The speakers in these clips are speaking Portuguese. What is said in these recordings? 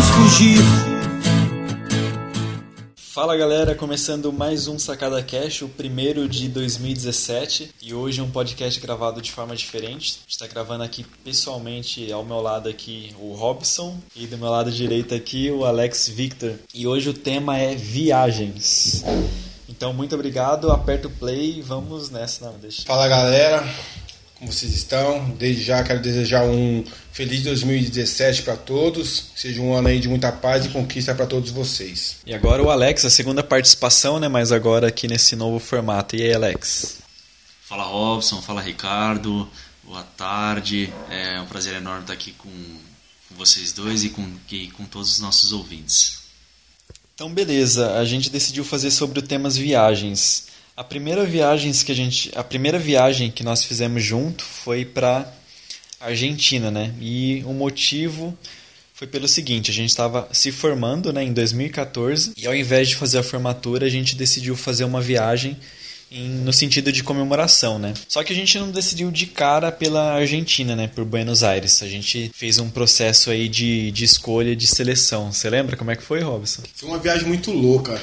vamos fugir. Fala galera, começando mais um Sacada Cash, o primeiro de 2017 e hoje é um podcast gravado de forma diferente. está gravando aqui pessoalmente ao meu lado aqui o Robson e do meu lado direito aqui o Alex Victor. E hoje o tema é viagens. Então muito obrigado, aperta o play e vamos nessa. Não, deixa. Fala galera, como vocês estão? Desde já quero desejar um feliz 2017 para todos. Seja um ano aí de muita paz e conquista para todos vocês. E agora o Alex, a segunda participação, né? Mas agora aqui nesse novo formato. E aí, Alex? Fala Robson, fala Ricardo. Boa tarde. É um prazer enorme estar aqui com, com vocês dois e com, e com todos os nossos ouvintes. Então, beleza. A gente decidiu fazer sobre o temas viagens. A primeira viagem que a gente, a primeira viagem que nós fizemos junto foi para Argentina, né? E o motivo foi pelo seguinte, a gente estava se formando, né, em 2014, e ao invés de fazer a formatura, a gente decidiu fazer uma viagem em, no sentido de comemoração, né? Só que a gente não decidiu de cara pela Argentina, né? Por Buenos Aires. A gente fez um processo aí de, de escolha, de seleção. Você lembra como é que foi, Robson? Foi uma viagem muito louca.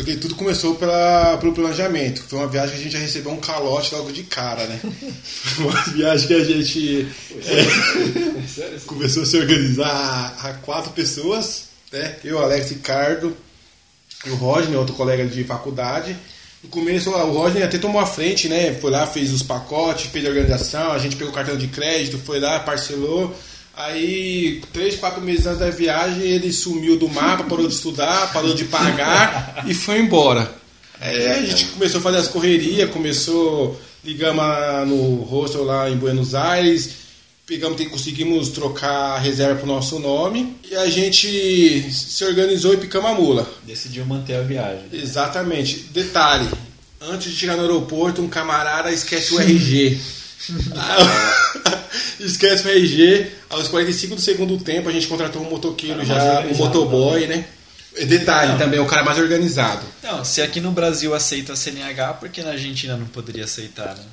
Porque tudo começou pela, pelo planejamento. Foi uma viagem que a gente já recebeu um calote logo de cara, né? Foi uma viagem que a gente é, começou a se organizar a quatro pessoas, né? Eu, Alex, Ricardo e o Rodney, outro colega de faculdade. No começo, o Rodney até tomou a frente, né? Foi lá, fez os pacotes, fez a organização, a gente pegou o cartão de crédito, foi lá, parcelou. Aí, três, quatro meses antes da viagem, ele sumiu do mapa, parou de estudar, parou de pagar e foi embora. Aí a gente começou a fazer as correrias, começou, ligamos no hostel lá em Buenos Aires, pegamos, conseguimos trocar a reserva para o nosso nome e a gente se organizou e picamos a mula. Decidiu manter a viagem. Exatamente. Detalhe, antes de chegar no aeroporto, um camarada esquece o RG. Esquece o RG. Aos 45 do segundo tempo, a gente contratou um motoqueiro já, um motoboy, né? Detalhe Não. também, o cara mais organizado. Não, se aqui no Brasil aceita a CNH, por que na Argentina não poderia aceitar, né?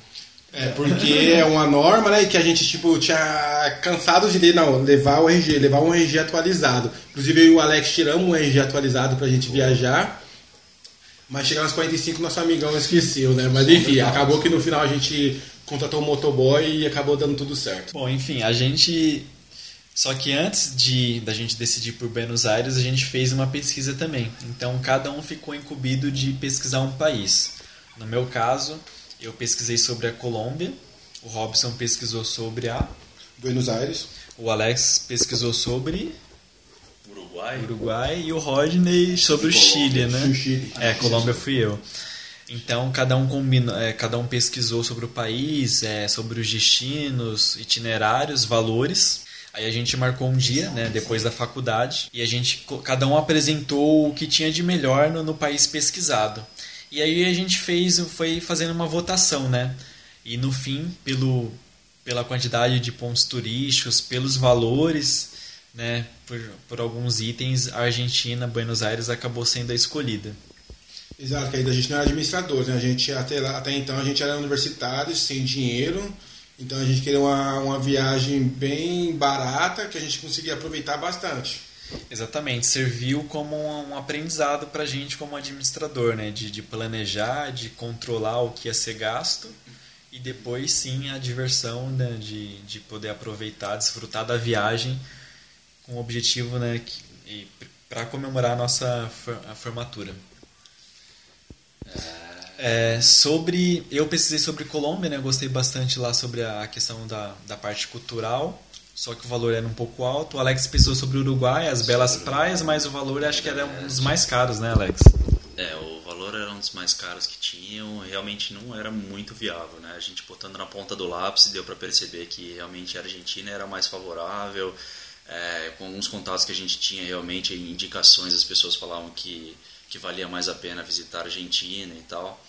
É, porque é uma norma, né? Que a gente, tipo, tinha cansado de não, levar o RG, levar um RG atualizado. Inclusive eu e o Alex tiramos um RG atualizado pra gente viajar. Mas chegando aos 45, nosso amigão esqueceu, né? Mas enfim, acabou que no final a gente contratou um motoboy e acabou dando tudo certo. Bom, enfim, a gente. Só que antes de da gente decidir por Buenos Aires, a gente fez uma pesquisa também. Então cada um ficou incumbido de pesquisar um país. No meu caso, eu pesquisei sobre a Colômbia, o Robson pesquisou sobre a. Buenos Aires. O Alex pesquisou sobre Uruguai. Uruguai e o Rodney sobre o Chile, né? O Chile. É, Colômbia fui eu. Então cada um combina, é, cada um pesquisou sobre o país, é, sobre os destinos, itinerários, valores. Aí a gente marcou um dia, né, depois da faculdade, e a gente cada um apresentou o que tinha de melhor no, no país pesquisado. E aí a gente fez, foi fazendo uma votação, né? E no fim, pelo pela quantidade de pontos turísticos, pelos valores, né, por, por alguns itens, a Argentina, Buenos Aires acabou sendo a escolhida. Exato, que ainda a gente não era administrador, né? A gente até, lá, até então a gente era universitário, sem dinheiro. Então a gente queria uma, uma viagem bem barata que a gente conseguia aproveitar bastante. Exatamente, serviu como um aprendizado para a gente como administrador, né? De, de planejar, de controlar o que ia ser gasto e depois sim a diversão né? de, de poder aproveitar, desfrutar da viagem com o objetivo né? para comemorar a nossa a formatura. É, sobre eu pesquisei sobre Colômbia, né? Gostei bastante lá sobre a questão da, da parte cultural. Só que o valor era um pouco alto. O Alex pesquisou sobre o Uruguai, as belas praias, mas o valor acho que era um dos mais caros, né, Alex? É, o valor era um dos mais caros que tinham, realmente não era muito viável, né? A gente botando na ponta do lápis deu para perceber que realmente a Argentina era mais favorável. É, com alguns contatos que a gente tinha, realmente indicações, as pessoas falavam que, que valia mais a pena visitar a Argentina e tal.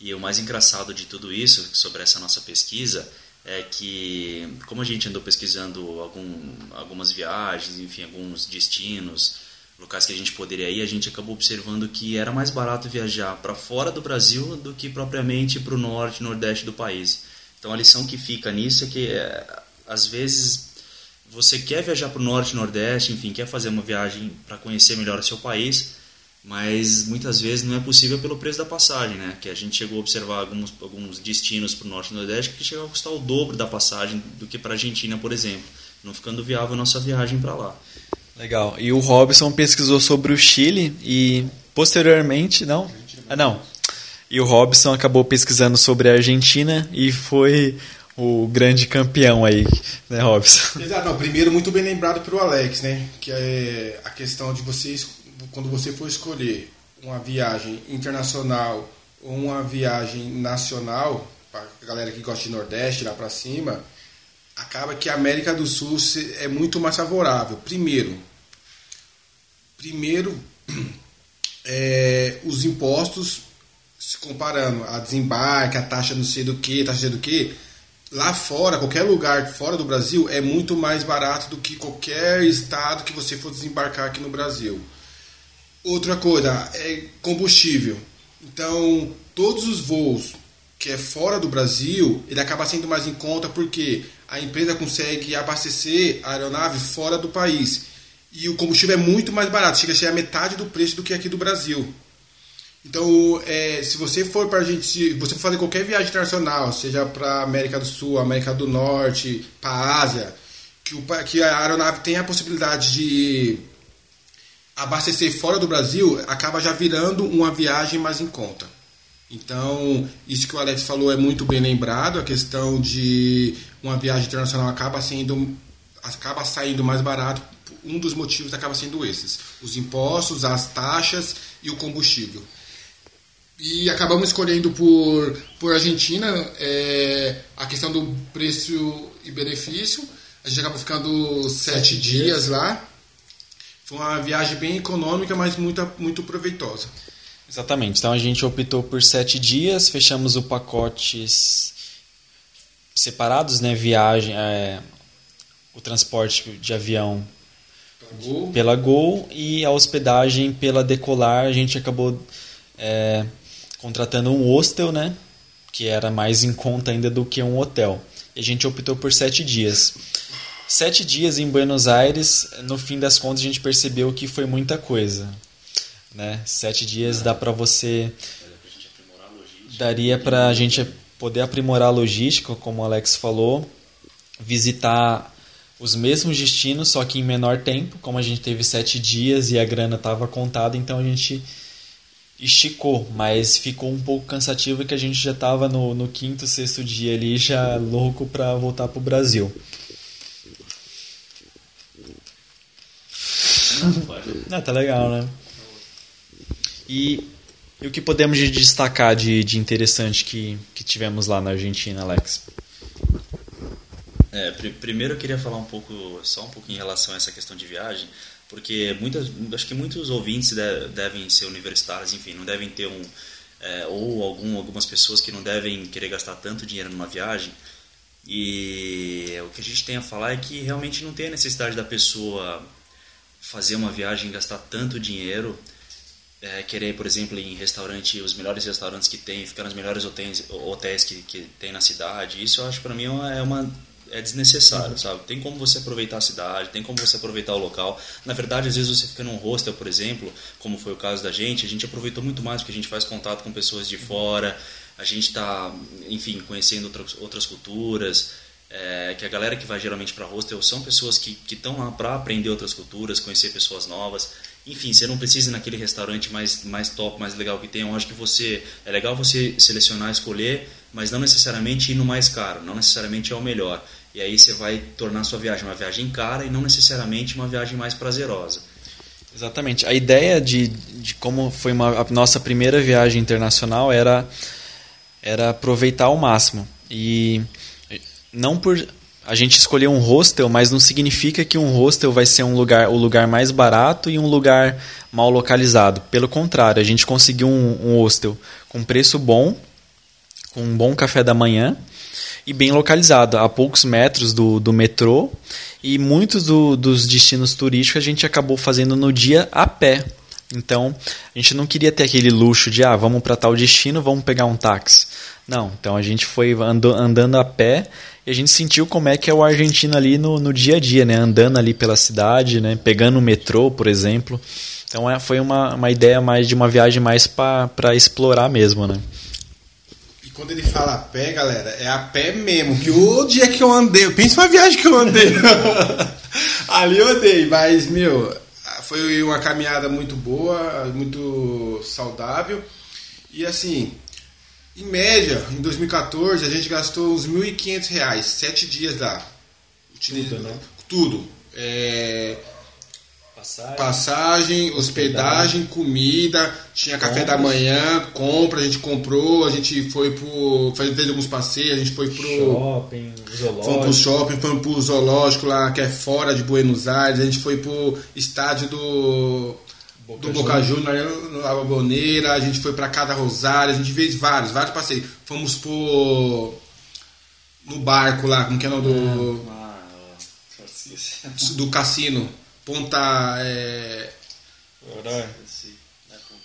E o mais engraçado de tudo isso, sobre essa nossa pesquisa, é que, como a gente andou pesquisando algum, algumas viagens, enfim, alguns destinos, locais que a gente poderia ir, a gente acabou observando que era mais barato viajar para fora do Brasil do que propriamente para o norte nordeste do país. Então a lição que fica nisso é que, é, às vezes, você quer viajar para o norte, nordeste, enfim, quer fazer uma viagem para conhecer melhor o seu país, mas muitas vezes não é possível pelo preço da passagem, né? Que a gente chegou a observar alguns, alguns destinos para o norte e nordeste que chegam a custar o dobro da passagem do que para a Argentina, por exemplo, não ficando viável a nossa viagem para lá. Legal. E o Robson pesquisou sobre o Chile e posteriormente, não? Ah, não. E o Robson acabou pesquisando sobre a Argentina e foi o grande campeão aí, né, Robson? Exato. Não, primeiro, muito bem lembrado pelo Alex, né? Que é a questão de vocês, quando você for escolher uma viagem internacional ou uma viagem nacional, para a galera que gosta de Nordeste, lá para cima, acaba que a América do Sul é muito mais favorável. Primeiro, primeiro é, os impostos, se comparando a desembarque, a taxa não sei do que, taxa do que, lá fora, qualquer lugar fora do Brasil é muito mais barato do que qualquer estado que você for desembarcar aqui no Brasil. Outra coisa é combustível. Então, todos os voos que é fora do Brasil, ele acaba sendo mais em conta porque a empresa consegue abastecer a aeronave fora do país. E o combustível é muito mais barato, chega a ser a metade do preço do que aqui do Brasil. Então, é, se você for para gente, você for fazer qualquer viagem internacional, seja para América do Sul, América do Norte, para Ásia, que, o, que a aeronave tem a possibilidade de abastecer fora do Brasil, acaba já virando uma viagem mais em conta. Então, isso que o Alex falou é muito bem lembrado, a questão de uma viagem internacional acaba sendo acaba saindo mais barato, um dos motivos acaba sendo esses: os impostos, as taxas e o combustível. E acabamos escolhendo por, por Argentina é, a questão do preço e benefício. A gente acabou ficando sete, sete dias, dias lá. Foi uma viagem bem econômica, mas muito, muito proveitosa. Exatamente. Então a gente optou por sete dias, fechamos o pacote separados, né? Viagem, é, o transporte de avião Gol. pela Gol e a hospedagem pela Decolar. A gente acabou é, contratando um hostel, né? Que era mais em conta ainda do que um hotel. E a gente optou por sete dias. Sete dias em Buenos Aires, no fim das contas a gente percebeu que foi muita coisa né? Sete dias dá para você daria para a gente poder aprimorar a logística, como o Alex falou, visitar os mesmos destinos, só que em menor tempo, como a gente teve sete dias e a grana estava contada, então a gente esticou, mas ficou um pouco cansativo que a gente já estava no, no quinto, sexto dia ali, já louco para voltar para o Brasil. Não, tá legal, né? E, e o que podemos destacar de, de interessante que, que tivemos lá na Argentina, Alex? É, pr primeiro eu queria falar um pouco, só um pouco em relação a essa questão de viagem, porque muitas, acho que muitos ouvintes de, devem ser universitários, enfim, não devem ter um é, ou algum, algumas pessoas que não devem querer gastar tanto dinheiro numa viagem. E o que a gente tem a falar é que realmente não tem a necessidade da pessoa fazer uma viagem gastar tanto dinheiro é, querer, por exemplo, ir em restaurante, os melhores restaurantes que tem, ficar nos melhores hotéis, hotéis que, que tem na cidade, isso eu acho para mim é é uma é desnecessário, sabe? Tem como você aproveitar a cidade, tem como você aproveitar o local. Na verdade, às vezes você fica num hostel, por exemplo, como foi o caso da gente, a gente aproveitou muito mais porque a gente faz contato com pessoas de fora, a gente está, enfim, conhecendo outras, outras culturas. É, que a galera que vai geralmente para hostel são pessoas que estão lá para aprender outras culturas, conhecer pessoas novas. Enfim, você não precisa ir naquele restaurante mais, mais top, mais legal que tem. Eu acho que você é legal você selecionar, escolher, mas não necessariamente ir no mais caro, não necessariamente é o melhor. E aí você vai tornar a sua viagem uma viagem cara e não necessariamente uma viagem mais prazerosa. Exatamente. A ideia de, de como foi uma, a nossa primeira viagem internacional era, era aproveitar ao máximo. E não por a gente escolher um hostel, mas não significa que um hostel vai ser um lugar, o lugar mais barato e um lugar mal localizado. Pelo contrário, a gente conseguiu um, um hostel com preço bom, com um bom café da manhã e bem localizado, a poucos metros do, do metrô. E muitos do, dos destinos turísticos a gente acabou fazendo no dia a pé. Então, a gente não queria ter aquele luxo de, ah, vamos para tal destino, vamos pegar um táxi. Não, então a gente foi andando, andando a pé e a gente sentiu como é que é o argentino ali no, no dia a dia, né? Andando ali pela cidade, né? Pegando o metrô, por exemplo. Então é, foi uma, uma ideia mais de uma viagem mais para explorar mesmo, né? E quando ele fala a pé, galera, é a pé mesmo. Que o dia que eu andei, pensa uma viagem que eu andei. ali eu andei, mas, meu, foi uma caminhada muito boa, muito saudável. E assim, em média, em 2014, a gente gastou uns R$ 1.500, sete dias lá. Tudo, né? Tudo. É, Passagem, passagem, hospedagem, comida, tinha café da manhã, compra, a gente comprou, a gente foi pro. fez alguns passeios, a gente foi pro. Shopping, zoológico. Fomos pro shopping, fomos pro zoológico lá, que é fora de Buenos Aires, a gente foi pro estádio do. Boca do Boca Juniors, na Boneira, a gente foi pra Cada Rosário, a gente fez vários, vários passeios. Fomos pro. no barco lá, como que é o nome do. Ah, do cassino. Ponta. É,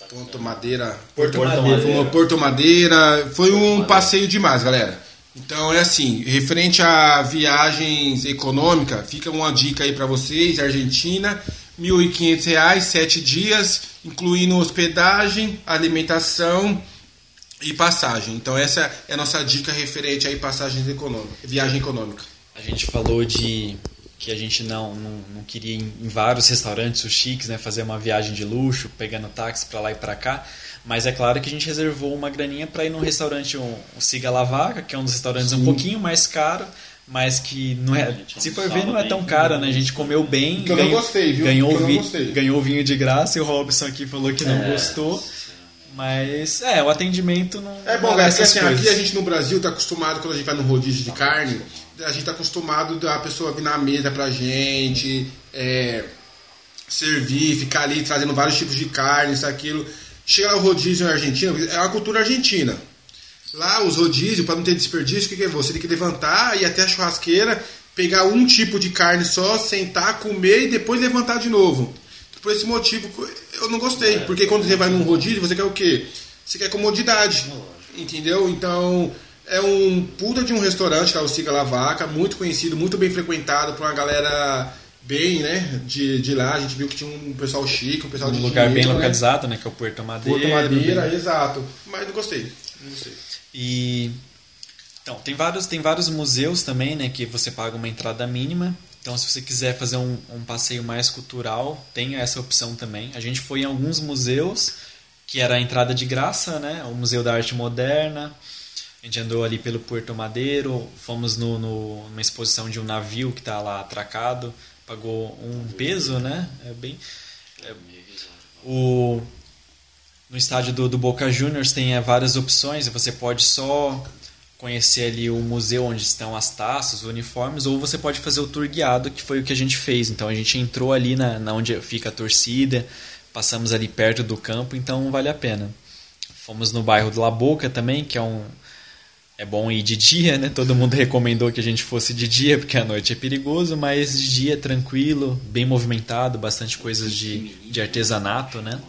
Ponto Madeira. Porto, Porto Madeira. Madeira. Porto Madeira. Foi um passeio demais, galera. Então é assim, referente a viagens econômicas, fica uma dica aí para vocês, Argentina, R$ 1.500, sete dias, incluindo hospedagem, alimentação e passagem. Então essa é a nossa dica referente aí passagens econômicas, viagem econômica. A gente falou de que a gente não, não, não queria ir em vários restaurantes chiques, né, fazer uma viagem de luxo, pegando táxi para lá e para cá. Mas é claro que a gente reservou uma graninha para ir num restaurante, um, o Siga La Vaca, que é um dos restaurantes um pouquinho mais caro, mas que não é, gente se for ver, não é tão caro, né? A gente comeu bem, Que eu não gostei, viu? ganhou, Que eu não gostei. ganhou vinho de graça e o Robson aqui falou que não É, gostou. Mas é, o atendimento não É bom, não galera, porque essas assim, coisas. aqui a gente no Brasil tá acostumado, quando a gente vai no rodízio de carne, a gente tá acostumado da pessoa vir na mesa pra gente, é, servir, ficar ali trazendo vários tipos de carne, isso, aquilo. Chega lá o rodízio na Argentina, é uma cultura argentina. Lá os rodízios, para não ter desperdício, o que, que é? Você tem que levantar, ir até a churrasqueira, pegar um tipo de carne só, sentar, comer e depois levantar de novo. Por esse motivo, eu não gostei. Porque quando você vai num rodízio, você quer o quê? Você quer comodidade. Entendeu? Então, é um puta de um restaurante, que é o Siga La Vaca, muito conhecido, muito bem frequentado por uma galera bem, né, de, de lá. A gente viu que tinha um pessoal chique, um pessoal de um lugar bem dinheiro, né? localizado, né? Que é o Porto Madeira. Porto Madeira, bem- exato. Mas não gostei. Não gostei. E então, tem vários, tem vários museus também, né, que você paga uma entrada mínima. Então, se você quiser fazer um, um passeio mais cultural, tem essa opção também. A gente foi em alguns museus que era a entrada de graça, né? O Museu da Arte Moderna. A gente andou ali pelo Porto Madeiro, fomos no, no- numa exposição de um navio que está lá atracado, pagou um peso, né? É bem o no estádio do, do Boca Juniors tem é, várias opções. Você pode só conhecer ali o museu onde estão as taças, os uniformes, ou você pode fazer o tour guiado, que foi o que a gente fez. Então a gente entrou ali na, na onde fica a torcida, passamos ali perto do campo, então vale a pena. Fomos no bairro do La Boca também, que é um é bom ir de dia, né? Todo mundo recomendou que a gente fosse de dia, porque à noite é perigoso, mas de dia é tranquilo, bem movimentado, bastante coisas de, de artesanato, né?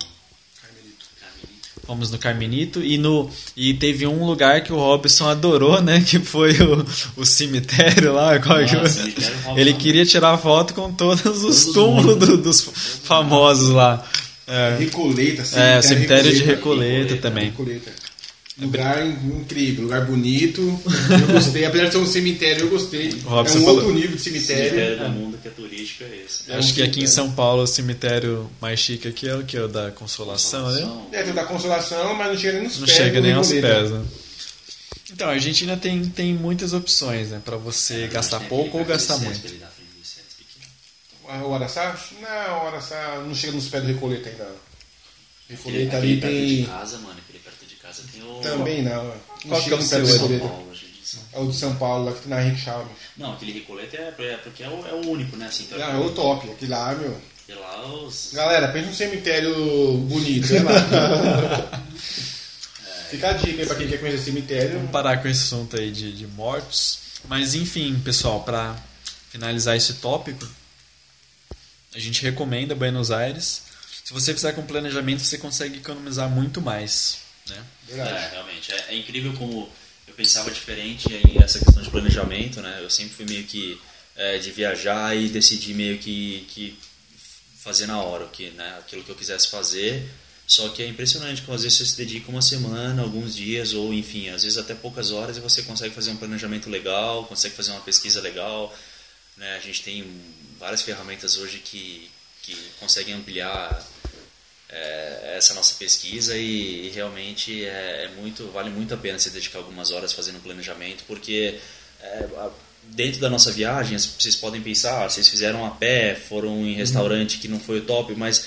Fomos no Carmenito e no e teve um lugar que o Robson adorou, né? Que foi o, o cemitério lá. qual que- Nossa, cemitério Robson. ele queria tirar foto com todos os os túmulos do- dos famosos lá. É. Recoleta, É, cemitério de Recoleta Recoleta. também. Recoleta. Lugar incrível, lugar bonito. Eu gostei. Apesar de ser um cemitério, eu gostei. O Robson é um falou- outro nível de cemitério. cemitério do mundo que é turístico é esse. É um Acho que aqui em. São Paulo o cemitério mais chique aqui é o que? O da Consolação, né? É, tem o da consolação, mas não chega nem nos Não pés. chega do nem aos pés, né? Então, a Argentina tem, tem muitas opções, né? Pra você gastar pouco ou gastar muito. O Araçá? Não, o Araçá não chega nos pés do Recoleta ainda. Recoleta ali tem. casa, mano, casa tem o. Também não. Qual que é o do seu, São Recoleta. Paulo. É o de São Paulo, lá que tem na Henrique Chaves. Não, aquele Recoleta é, é porque é o, é o único, né? Assim, Não, é o top. Aqui lá, meu. E lá os. Galera, pensa um cemitério bonito, né, lá? Fica a dica aí pra quem quer conhecer cemitério. Vamos parar com esse assunto aí de, de mortos. Mas enfim, pessoal, pra finalizar esse tópico, a gente recomenda Buenos Aires. se você fizer com planejamento, você consegue economizar muito mais. Né? É, realmente. É, é, incrível como eu pensava diferente em essa questão de planejamento. Né? Eu sempre fui meio que é, de viajar e decidir meio que, que fazer na hora que, né? aquilo que eu quisesse fazer. Só que é impressionante como às vezes você se dedica uma semana, alguns dias, ou enfim, às vezes até poucas horas e você consegue fazer um planejamento legal, consegue fazer uma pesquisa legal. Né? A gente tem várias ferramentas hoje que, que conseguem ampliar é, essa nossa pesquisa e, e realmente é, é, muito vale muito a pena se dedicar algumas horas fazendo planejamento porque é, dentro da nossa viagem vocês podem pensar ah, vocês fizeram a pé foram em restaurante que não foi o top mas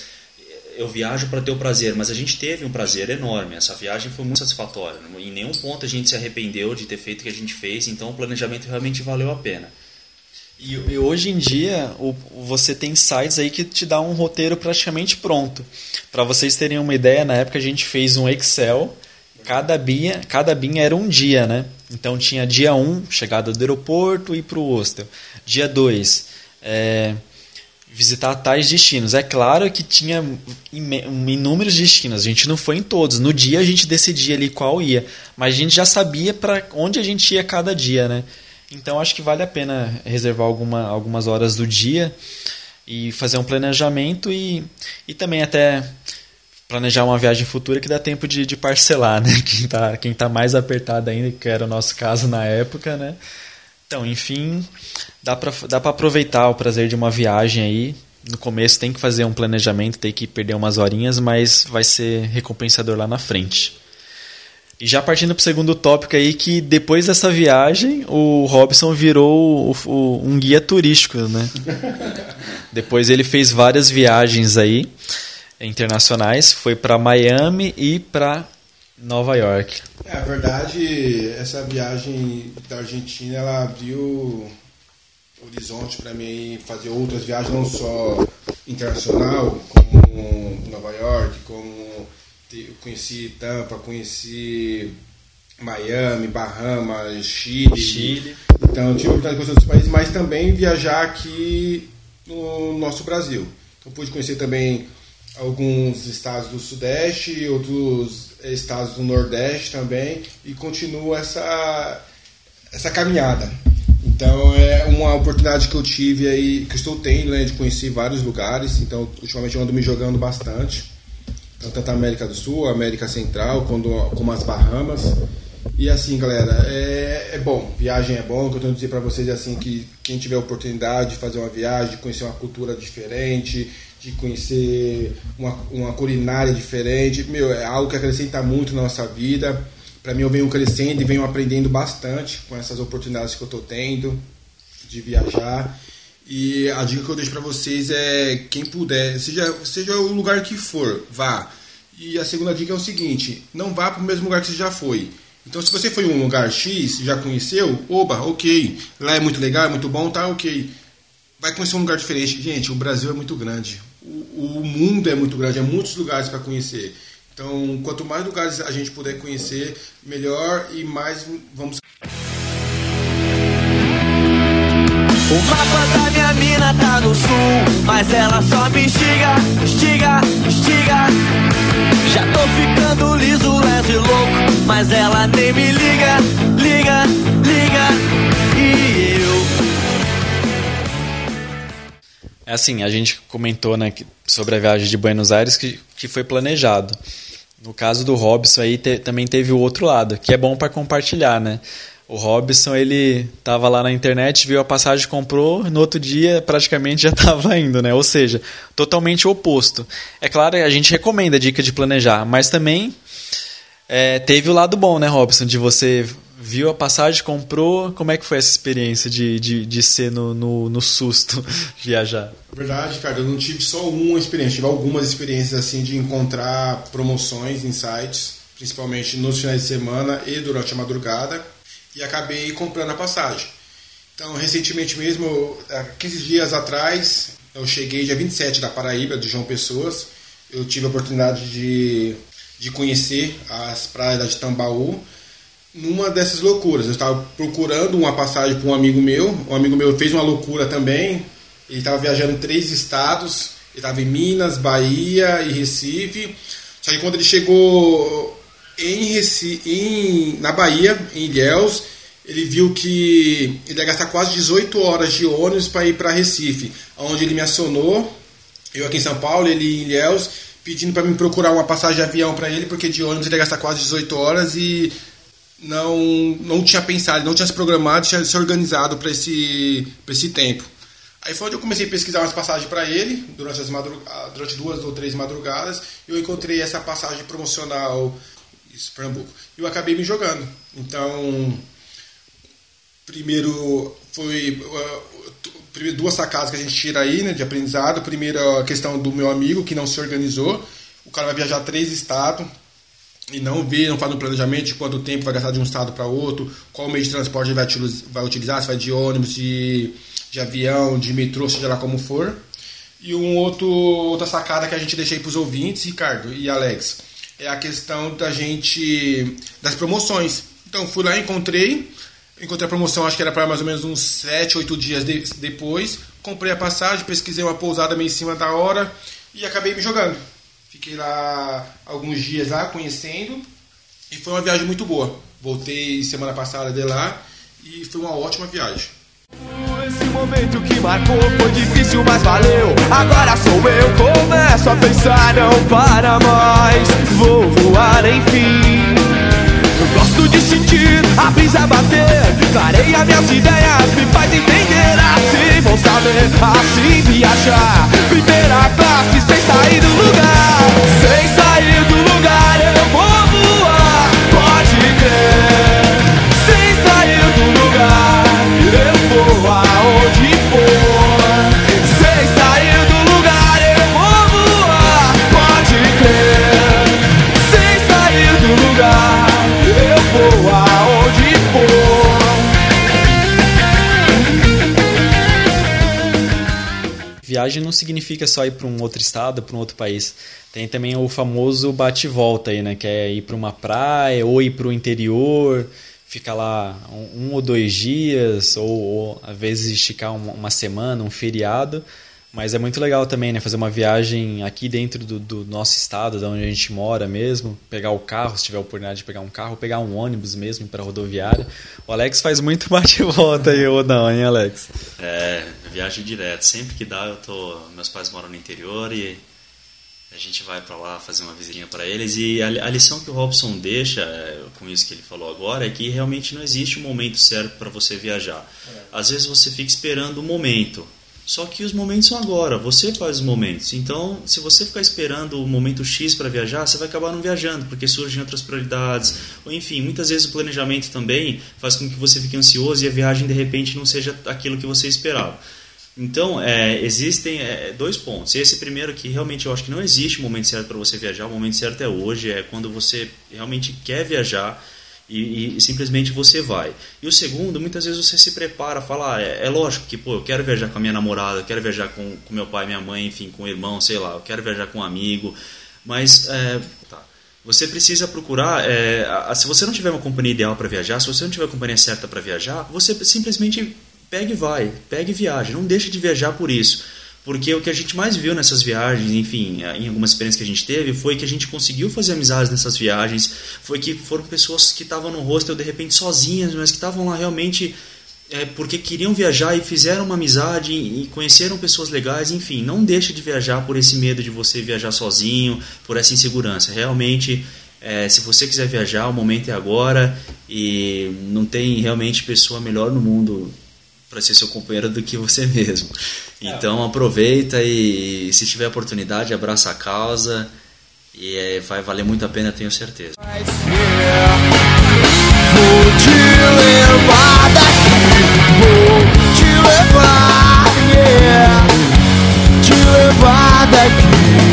eu viajo para ter o prazer mas a gente teve um prazer enorme essa viagem foi muito satisfatória em nenhum ponto a gente se arrependeu de ter feito o que a gente fez então o planejamento realmente valeu a pena e, e, hoje em dia o, você tem sites aí que te dá um roteiro praticamente pronto. Para vocês terem uma ideia, na época a gente fez um Excel, cada binha, cada binha era um dia, né? Então tinha dia 1, um, chegada do aeroporto e para o hostel. Dia 2, é, visitar tais destinos. É claro que tinha inúmeros destinos, a gente não foi em todos. No dia a gente decidia ali qual ia, mas a gente já sabia para onde a gente ia cada dia, né? Então acho que vale a pena reservar alguma, algumas horas do dia e fazer um planejamento e, e também até planejar uma viagem futura que dá tempo de, de parcelar, né? Quem está quem tá mais apertado ainda, que era o nosso caso na época, né? Então, enfim, dá para dá aproveitar o prazer de uma viagem aí. No começo tem que fazer um planejamento, tem que perder umas horinhas, mas vai ser recompensador lá na frente. E já partindo para o segundo tópico aí, que depois dessa viagem, o Robson virou o, o, um guia turístico, né? depois ele fez várias viagens aí, internacionais, foi para Miami e para Nova York. É, a verdade, essa viagem da Argentina, ela abriu horizonte para mim fazer outras viagens, não só internacional, como Nova York, como eu conheci Tampa, conheci Miami, Bahamas, Chile. Chile. Então eu tive a oportunidade de conhecer outros países, mas também viajar aqui no nosso Brasil. Então pude conhecer também alguns estados do Sudeste, outros estados do Nordeste também, e continuo essa, essa caminhada. Então é uma oportunidade que eu tive aí, que estou tendo, né, de conhecer vários lugares. Então ultimamente eu ando me jogando bastante tanto a América do Sul, a América Central, como, como as Bahamas. E assim, galera, é, é bom, viagem é bom. O que eu tenho a dizer para vocês é assim que quem tiver oportunidade de fazer uma viagem, de conhecer uma cultura diferente, de conhecer uma, uma culinária diferente, meu, é algo que acrescenta muito na nossa vida. Para mim, eu venho crescendo e venho aprendendo bastante com essas oportunidades que eu estou tendo de viajar. E a dica que eu deixo para vocês é quem puder, seja, seja o lugar que for, vá. E a segunda dica é o seguinte: não vá para o mesmo lugar que você já foi. Então, se você foi em um lugar X, já conheceu, oba, ok. Lá é muito legal, é muito bom, tá ok. Vai conhecer um lugar diferente. Gente, o Brasil é muito grande. O, o mundo é muito grande, é muitos lugares para conhecer. Então, quanto mais lugares a gente puder conhecer, melhor e mais vamos. O mapa da minha mina tá no sul, mas ela só me estiga, estiga, estiga. Já tô ficando liso, leve e louco, mas ela nem me liga, liga, liga. E eu. É assim, a gente comentou né, sobre a viagem de Buenos Aires que, que foi planejado. No caso do Robson aí te, também teve o outro lado, que é bom para compartilhar, né? O Robson, ele tava lá na internet, viu a passagem, comprou, no outro dia praticamente já estava indo, né? Ou seja, totalmente oposto. É claro, a gente recomenda a dica de planejar, mas também é, teve o lado bom, né, Robson? De você viu a passagem, comprou, como é que foi essa experiência de, de, de ser no, no, no susto viajar? Verdade, cara, eu não tive só uma experiência, tive algumas experiências assim de encontrar promoções em sites, principalmente nos finais de semana e durante a madrugada e acabei comprando a passagem. Então, recentemente mesmo, 15 dias atrás, eu cheguei dia 27 da Paraíba, de João Pessoas. Eu tive a oportunidade de, de conhecer as praias de Tambaú. Numa dessas loucuras, eu estava procurando uma passagem para um amigo meu. Um amigo meu fez uma loucura também. Ele estava viajando três estados Ele estava em Minas, Bahia e Recife. Só que quando ele chegou em Recife, em, na Bahia, em Ilhéus, ele viu que ele ia gastar quase 18 horas de ônibus para ir para Recife, onde ele me acionou, eu aqui em São Paulo, ele em Ilhéus, pedindo para me procurar uma passagem de avião para ele, porque de ônibus ele ia gastar quase 18 horas e não, não tinha pensado, não tinha se programado, tinha se organizado para esse, esse tempo. Aí foi onde eu comecei a pesquisar umas passagens para ele, durante, as durante duas ou três madrugadas, eu encontrei essa passagem promocional isso, Pernambuco. Eu acabei me jogando. Então, primeiro foi uh, duas sacadas que a gente tira aí, né, de aprendizado. Primeiro, a questão do meu amigo que não se organizou. O cara vai viajar três estados e não vê, não faz um planejamento de quanto tempo vai gastar de um estado para outro, qual meio de transporte ele vai, vai utilizar, se vai de ônibus, de, de avião, de metrô, seja lá como for. E um outro, outra sacada que a gente deixei para os ouvintes, Ricardo e Alex, é a questão da gente das promoções. Então fui lá, encontrei, encontrei a promoção, acho que era para mais ou menos uns 7, 8 dias de, depois. Comprei a passagem, pesquisei uma pousada meio em cima da hora e acabei me jogando. Fiquei lá alguns dias lá conhecendo e foi uma viagem muito boa. Voltei semana passada de lá e foi uma ótima viagem. Momento que marcou foi difícil, mas valeu. Agora sou eu, começo a pensar, não para mais. Vou voar, enfim. Eu gosto de sentir a brisa bater. Clareia minhas ideias, me faz entender assim. Vou saber assim viajar. Primeira classe sem sair do lugar. Sem sair do lugar, eu vou voar. Pode crer. Viagem não significa só ir para um outro estado, para um outro país. Tem também o famoso bate volta aí, né? Que é ir para uma praia ou ir para o interior, ficar lá um, um ou dois dias, ou, ou às vezes esticar uma, uma semana, um feriado. Mas é muito legal também, né? Fazer uma viagem aqui dentro do, do, nosso estado, da onde a gente mora mesmo. Pegar o carro, se tiver a oportunidade de pegar um carro, pegar um ônibus mesmo para rodoviária. O Alex faz muito bate e volta aí, ou não, hein, Alex? É, viagem direto. Sempre que dá, eu tô. Meus pais moram no interior e a gente vai para lá fazer uma visitinha para eles. E a, a, lição que o Robson deixa, é, com isso que ele falou agora, é que realmente não existe um momento certo para você viajar. Às vezes você fica esperando o um momento. Só que os momentos são agora, você faz os momentos. Então, se você ficar esperando o momento X para viajar, você vai acabar não viajando, porque surgem outras prioridades. Ou enfim, muitas vezes o planejamento também faz com que você fique ansioso e a viagem de repente não seja aquilo que você esperava. Então, é, existem é, dois pontos. Esse primeiro que realmente eu acho que não existe o momento certo para você viajar, o momento certo é hoje, é quando você realmente quer viajar e, e, simplesmente você vai. E o segundo, muitas vezes você se prepara, fala, ah, é, é, lógico que, pô, eu quero viajar com a minha namorada, eu quero viajar com, com meu pai, minha mãe, enfim, com o irmão, sei lá, eu quero viajar com um amigo, mas é, tá. você precisa procurar, é, a, se você não tiver uma companhia ideal para viajar, se você não tiver a companhia certa para viajar, você simplesmente pega e vai, pega e viaja, não deixa de viajar por isso. Porque o que a gente mais viu nessas viagens, enfim, em algumas experiências que a gente teve, foi que a gente conseguiu fazer amizades nessas viagens, foi que foram pessoas que estavam no hostel de repente sozinhas, mas que estavam lá realmente é, porque queriam viajar e fizeram uma amizade e conheceram pessoas legais, enfim, não deixe de viajar por esse medo de você viajar sozinho, por essa insegurança. Realmente, é, se você quiser viajar, o momento é agora e não tem realmente pessoa melhor no mundo para ser seu companheiro do que você mesmo. Então aproveita e se tiver oportunidade, abraça a causa e é, vai valer muito a pena, tenho certeza. Vou te levar daqui, vou te levar, yeah. Te levar daqui,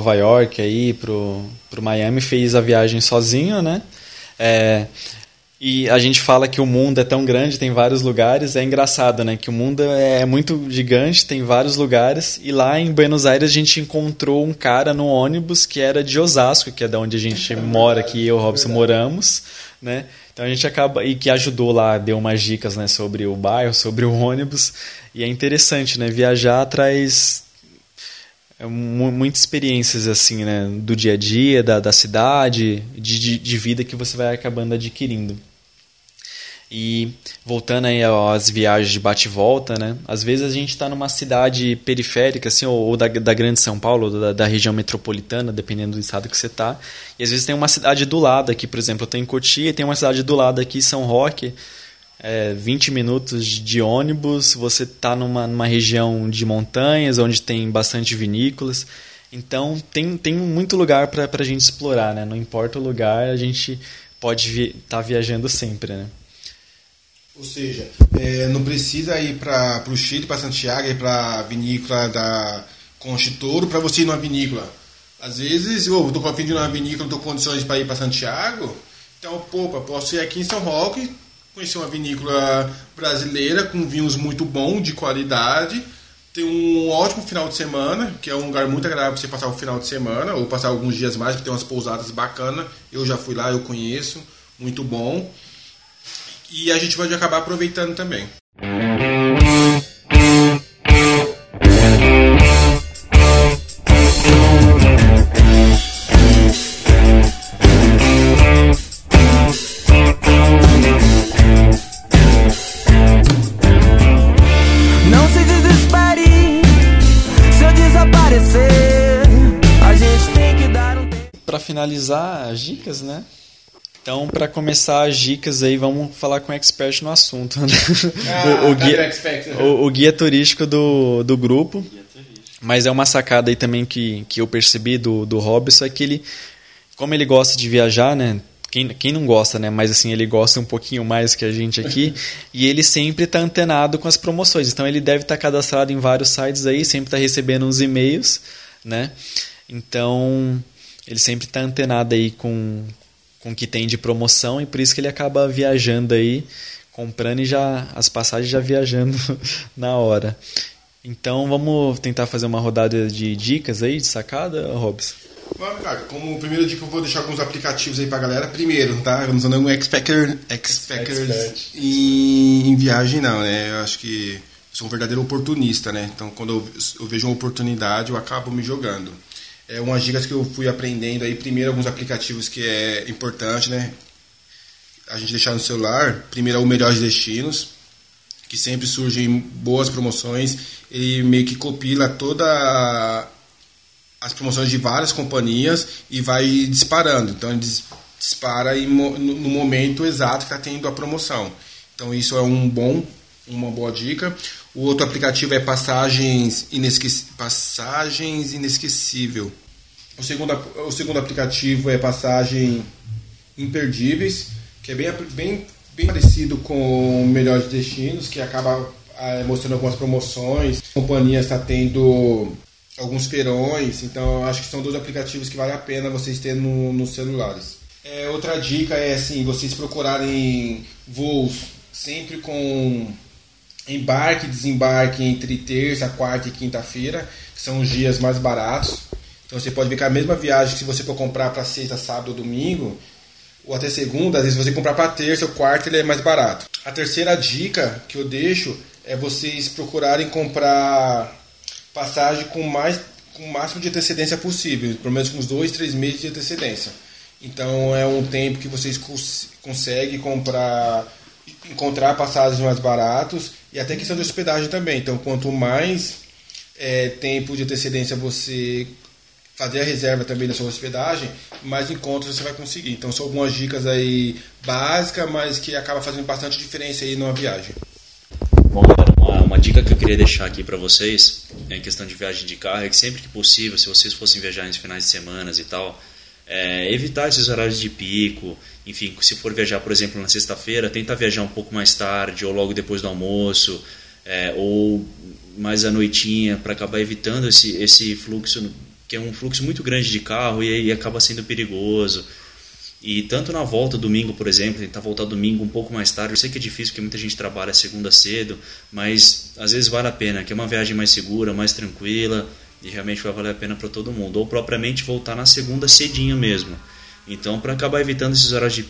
Nova York aí, pro, pro Miami fez a viagem sozinho, né? É, E a gente fala que o mundo é tão grande, tem vários lugares. É engraçado, né? Que o mundo é muito gigante, tem vários lugares. E lá em Buenos Aires a gente encontrou um cara no ônibus que era de Osasco, que é da onde a gente mora aqui, eu e o Robson moramos, né? Então a gente acaba e que ajudou lá, deu umas dicas, né, sobre o bairro, sobre o ônibus. E é interessante, né? Viajar traz é, muitas experiências assim, né, do dia a dia, da, da cidade, de, de vida que você vai acabando adquirindo. E voltando aí às viagens de bate volta, né? Às vezes a gente está numa cidade periférica, assim, ou, ou da, da, grande São Paulo, ou da, da, região metropolitana, dependendo do estado que você está. E às vezes tem uma cidade do lado aqui, por exemplo, eu estou em Cotia e tem uma cidade do lado aqui, São Roque, é, 20 minutos de ônibus, você está numa, numa região de montanhas, onde tem bastante vinícolas. Então tem, tem muito lugar para a gente explorar, né? Não importa o lugar, a gente pode estar vi tá viajando sempre, né? Ou seja, é, não precisa ir para o Chile, para Santiago, ir para a vinícola da Conchitouro para você ir numa vinícola. Às vezes, eu estou com a fim de ir numa vinícola, não estou com condições para ir para Santiago, então, pô, posso ir aqui em São Roque, conhecer uma vinícola brasileira com vinhos muito bons, de qualidade, ter um ótimo final de semana, que é um lugar muito agradável para você passar o final de semana, ou passar alguns dias mais, que tem umas pousadas bacanas. Eu já fui lá, eu conheço, muito bom e a gente pode acabar aproveitando também. Não finalizar as dicas, né? Então, para começar as dicas aí, vamos falar com o expert no assunto. Né? Ah, o, o, guia, né? o, o, guia turístico do, do grupo. Mas é uma sacada aí também que, que eu percebi do, do Robson, é que ele, como ele gosta de viajar, né? Quem, quem não gosta, né? Mas assim, ele gosta um pouquinho mais que a gente aqui. e ele sempre está antenado com as promoções. Então ele deve estar tá cadastrado em vários sites aí, sempre está recebendo uns e-mails, né? Então ele sempre está antenado aí com, com o que tem de promoção e por isso que ele acaba viajando aí, comprando e já as passagens já viajando na hora. Então vamos tentar fazer uma rodada de dicas aí, de sacada, Robson? Vamos, cara. Como primeira dica, eu vou deixar alguns aplicativos aí pra galera. Primeiro, tá? Eu não sou nenhum expert em, em, viagem, não, né? Eu acho que sou um verdadeiro oportunista, né? Então, quando eu, eu vejo uma oportunidade, eu acabo me jogando é, umas dicas que eu fui aprendendo aí. Primeiro, alguns aplicativos que é importante, né? A gente deixar no celular. Primeiro, é o Melhores Destinos, que sempre surgem boas promoções. Ele meio que copila toda as promoções de várias companhias e vai disparando. Então, ele dispara no momento exato que está tendo a promoção. Então, isso é um bom, uma boa dica. O outro aplicativo é Passagens, Inesquec... Passagens Inesquecível. O segundo, o segundo aplicativo é Passagem Imperdíveis, que é bem, bem, bem parecido com Melhores Destinos, que acaba é, mostrando algumas promoções. A companhia está tendo alguns feirões, então acho que são dois aplicativos que vale a pena vocês terem no, nos celulares. É, outra dica é assim, vocês procurarem voos sempre com embarque e desembarque entre terça, quarta e quinta-feira, que são os dias mais baratos. Então você pode ver que a mesma viagem que se você for comprar para sexta, sábado ou domingo, ou até segunda, às vezes você comprar para terça ou quarta, ele é mais barato. A terceira dica que eu deixo é vocês procurarem comprar passagem com mais com o máximo de antecedência possível, pelo menos com uns dois, três meses de antecedência. Então é um tempo que vocês cons conseguem comprar encontrar passagens mais baratos e até questão de hospedagem também. Então, quanto mais é, tempo de antecedência você fazer a reserva também da sua hospedagem, mais encontros você vai conseguir. Então, são algumas dicas aí básicas, mas que acaba fazendo bastante diferença aí numa viagem. Bom, uma, uma dica que eu queria deixar aqui para vocês em questão de viagem de carro é que sempre que possível, se vocês fossem viajar nos finais de semana e tal, é, evitar esses horários de pico, enfim, se for viajar, por exemplo, na sexta-feira, tenta viajar um pouco mais tarde ou logo depois do almoço, é, ou mais à noitinha, para acabar evitando esse, esse fluxo, que é um fluxo muito grande de carro e aí acaba sendo perigoso. E tanto na volta, domingo, por exemplo, tentar voltar domingo um pouco mais tarde. Eu sei que é difícil porque muita gente trabalha segunda cedo, mas às vezes vale a pena, que é uma viagem mais segura, mais tranquila e realmente vai valer a pena para todo mundo. Ou propriamente voltar na segunda cedinho mesmo. Então, para acabar evitando esses horários de,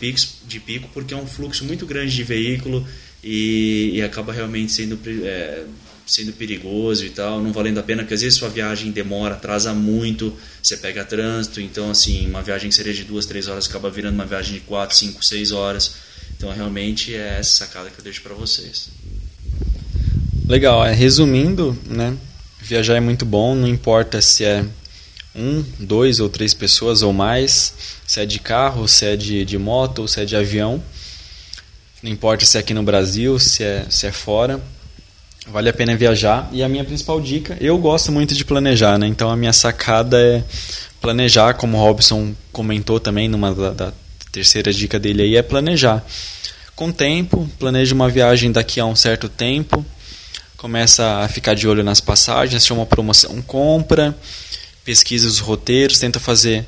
de pico, porque é um fluxo muito grande de veículo e, e acaba realmente sendo é, sendo perigoso e tal, não valendo a pena, porque às vezes sua viagem demora, atrasa muito, você pega trânsito, então assim, uma viagem que seria de duas, três horas acaba virando uma viagem de quatro, cinco, seis horas. Então realmente é essa sacada que eu deixo para vocês. Legal, é, resumindo, né? Viajar é muito bom, não importa se é um, dois ou três pessoas ou mais, se é de carro, se é de, de moto ou se é de avião. Não importa se é aqui no Brasil, se é, se é fora Vale a pena viajar. E a minha principal dica, eu gosto muito de planejar, né? Então a minha sacada é planejar, como o Robson comentou também numa da, da terceira dica dele aí, é planejar. Com tempo, planeje uma viagem daqui a um certo tempo, começa a ficar de olho nas passagens, chama uma promoção, compra, pesquisa os roteiros, tenta fazer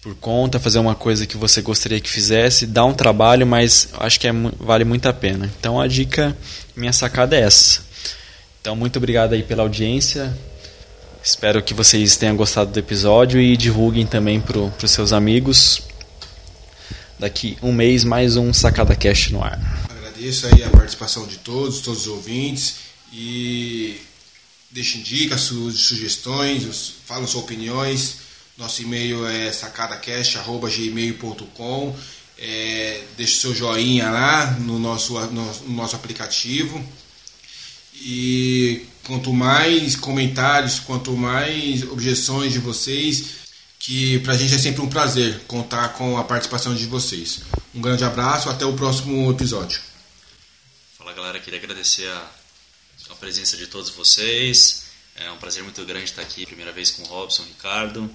por conta, fazer uma coisa que você gostaria que fizesse, dá um trabalho, mas acho que é, vale muito a pena. Então a dica, minha sacada é essa. Então muito obrigado aí pela audiência. Espero que vocês tenham gostado do episódio e divulguem também para os seus amigos. Daqui um mês mais um Sacada Cast no ar. Agradeço aí a participação de todos, todos os ouvintes e deixem dicas, sugestões, falam suas opiniões nosso e-mail é sacadacast.gmail.com. É, deixe seu joinha lá no nosso, no, no nosso aplicativo. E quanto mais comentários, quanto mais objeções de vocês, que pra gente é sempre um prazer contar com a participação de vocês. Um grande abraço, até o próximo episódio. Fala galera, queria agradecer a, a presença de todos vocês. É um prazer muito grande estar aqui, primeira vez com o Robson, Ricardo.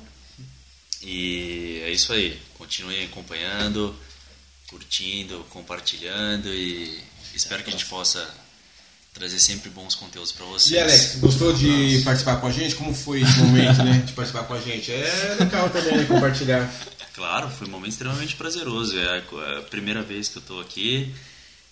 E é isso aí. Continuem acompanhando, curtindo, compartilhando e espero que a gente possa trazer sempre bons conteúdos para vocês. E Alex, gostou de participar com a gente? Como foi esse momento, né, de participar com a gente? É legal também né, compartilhar. Claro, foi um momento extremamente prazeroso. É a primeira vez que eu estou aqui.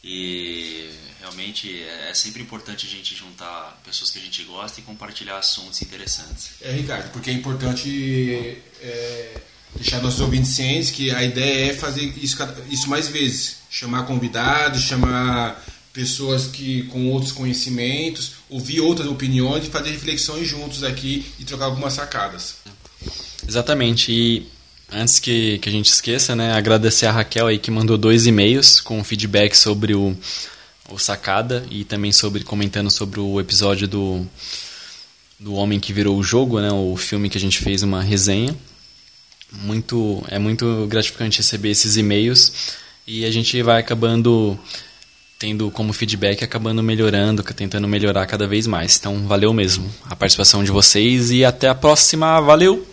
E realmente é sempre importante a gente juntar pessoas que a gente gosta e compartilhar assuntos interessantes. É, Ricardo, porque é importante é, deixar nossos ouvintes cientes que a ideia é fazer isso, isso mais vezes. Chamar convidados, chamar pessoas que com outros conhecimentos, ouvir outras opiniões e fazer reflexões juntos aqui e trocar algumas sacadas. Exatamente. E Antes que, que a gente esqueça, né, agradecer a Raquel aí que mandou dois e-mails com feedback sobre o, o Sacada e também sobre comentando sobre o episódio do, do Homem que Virou o Jogo, né, o filme que a gente fez uma resenha. Muito, é muito gratificante receber esses e-mails e a gente vai acabando tendo como feedback, acabando melhorando, tentando melhorar cada vez mais. Então, valeu mesmo a participação de vocês e até a próxima. Valeu!